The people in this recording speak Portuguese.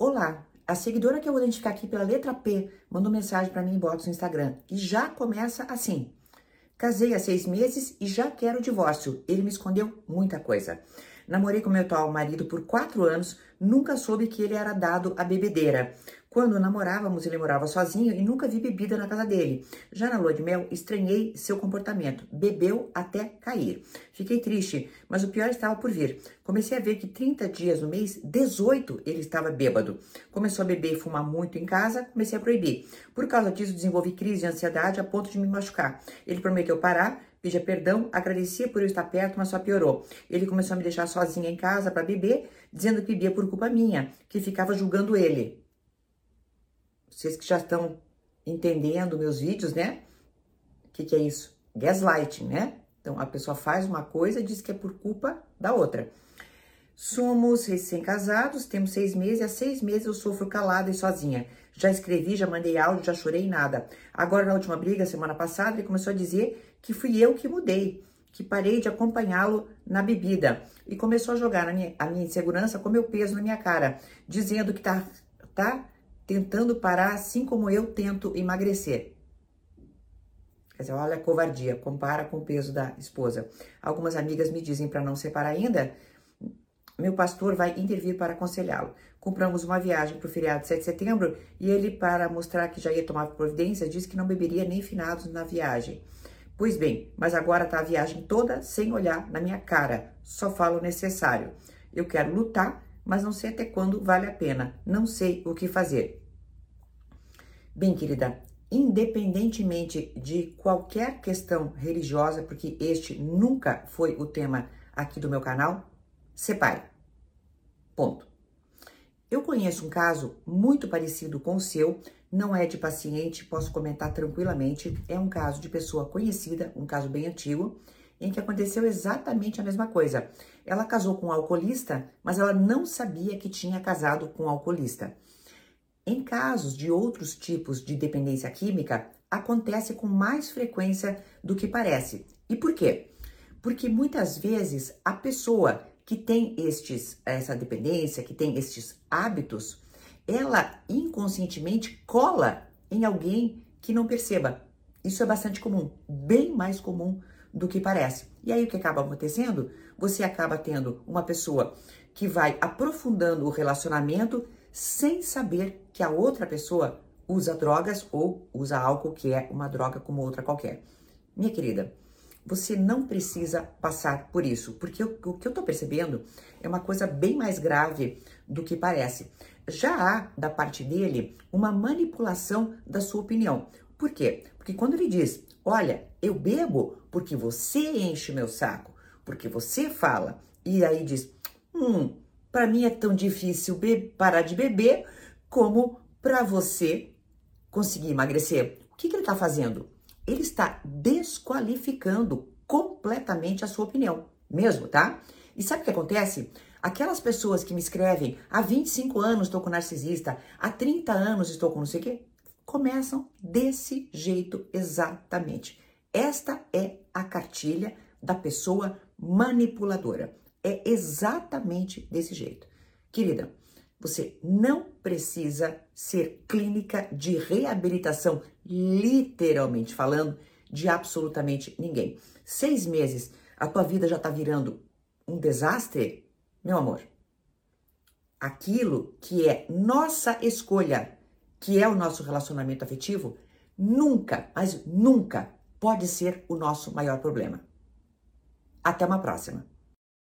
Olá, a seguidora que eu vou identificar aqui pela letra P mandou mensagem para mim inbox no Instagram e já começa assim. Casei há seis meses e já quero divórcio. Ele me escondeu muita coisa. Namorei com meu atual marido por quatro anos, nunca soube que ele era dado à bebedeira. Quando namorávamos, ele morava sozinho e nunca vi bebida na casa dele. Já na lua de mel, estranhei seu comportamento. Bebeu até cair. Fiquei triste, mas o pior estava por vir. Comecei a ver que 30 dias no mês, 18, ele estava bêbado. Começou a beber e fumar muito em casa, comecei a proibir. Por causa disso, desenvolvi crise de ansiedade a ponto de me machucar. Ele prometeu parar, pedia perdão, agradecia por eu estar perto, mas só piorou. Ele começou a me deixar sozinha em casa para beber, dizendo que bebia por culpa minha, que ficava julgando ele vocês que já estão entendendo meus vídeos, né? O que, que é isso? Gaslighting, né? Então a pessoa faz uma coisa e diz que é por culpa da outra. Somos recém-casados, temos seis meses, e há seis meses eu sofro calada e sozinha. Já escrevi, já mandei áudio, já chorei nada. Agora, na última briga, semana passada, ele começou a dizer que fui eu que mudei, que parei de acompanhá-lo na bebida. E começou a jogar minha, a minha insegurança com meu peso na minha cara, dizendo que tá, tá tentando parar assim como eu tento emagrecer. Quer dizer, olha a covardia, compara com o peso da esposa. Algumas amigas me dizem para não separar ainda, meu pastor vai intervir para aconselhá-lo. Compramos uma viagem para o feriado de 7 de setembro e ele, para mostrar que já ia tomar providência, disse que não beberia nem finados na viagem. Pois bem, mas agora tá a viagem toda sem olhar na minha cara, só falo o necessário. Eu quero lutar mas não sei até quando vale a pena. Não sei o que fazer. Bem, querida, independentemente de qualquer questão religiosa, porque este nunca foi o tema aqui do meu canal, separe. Ponto. Eu conheço um caso muito parecido com o seu, não é de paciente, posso comentar tranquilamente, é um caso de pessoa conhecida, um caso bem antigo, em que aconteceu exatamente a mesma coisa. Ela casou com um alcoolista, mas ela não sabia que tinha casado com um alcoolista. Em casos de outros tipos de dependência química, acontece com mais frequência do que parece. E por quê? Porque muitas vezes a pessoa que tem estes, essa dependência, que tem estes hábitos, ela inconscientemente cola em alguém que não perceba. Isso é bastante comum, bem mais comum do que parece. E aí o que acaba acontecendo? Você acaba tendo uma pessoa que vai aprofundando o relacionamento sem saber que a outra pessoa usa drogas ou usa álcool, que é uma droga como outra qualquer. Minha querida, você não precisa passar por isso, porque o, que eu tô percebendo é uma coisa bem mais grave do que parece. Já há da parte dele uma manipulação da sua opinião. Por quê? Porque quando ele diz, olha, eu bebo porque você enche meu saco, porque você fala, e aí diz, hum, para mim é tão difícil parar de beber como para você conseguir emagrecer. O que, que ele está fazendo? Ele está desqualificando completamente a sua opinião, mesmo, tá? E sabe o que acontece? Aquelas pessoas que me escrevem há 25 anos estou com narcisista, há 30 anos estou com não sei o quê, começam desse jeito exatamente. Esta é a cartilha da pessoa manipuladora. É exatamente desse jeito. Querida, você não precisa ser clínica de reabilitação, literalmente falando, de absolutamente ninguém. Seis meses, a tua vida já tá virando um desastre? Meu amor, aquilo que é nossa escolha que é o nosso relacionamento afetivo, nunca, mas nunca pode ser o nosso maior problema. Até uma próxima.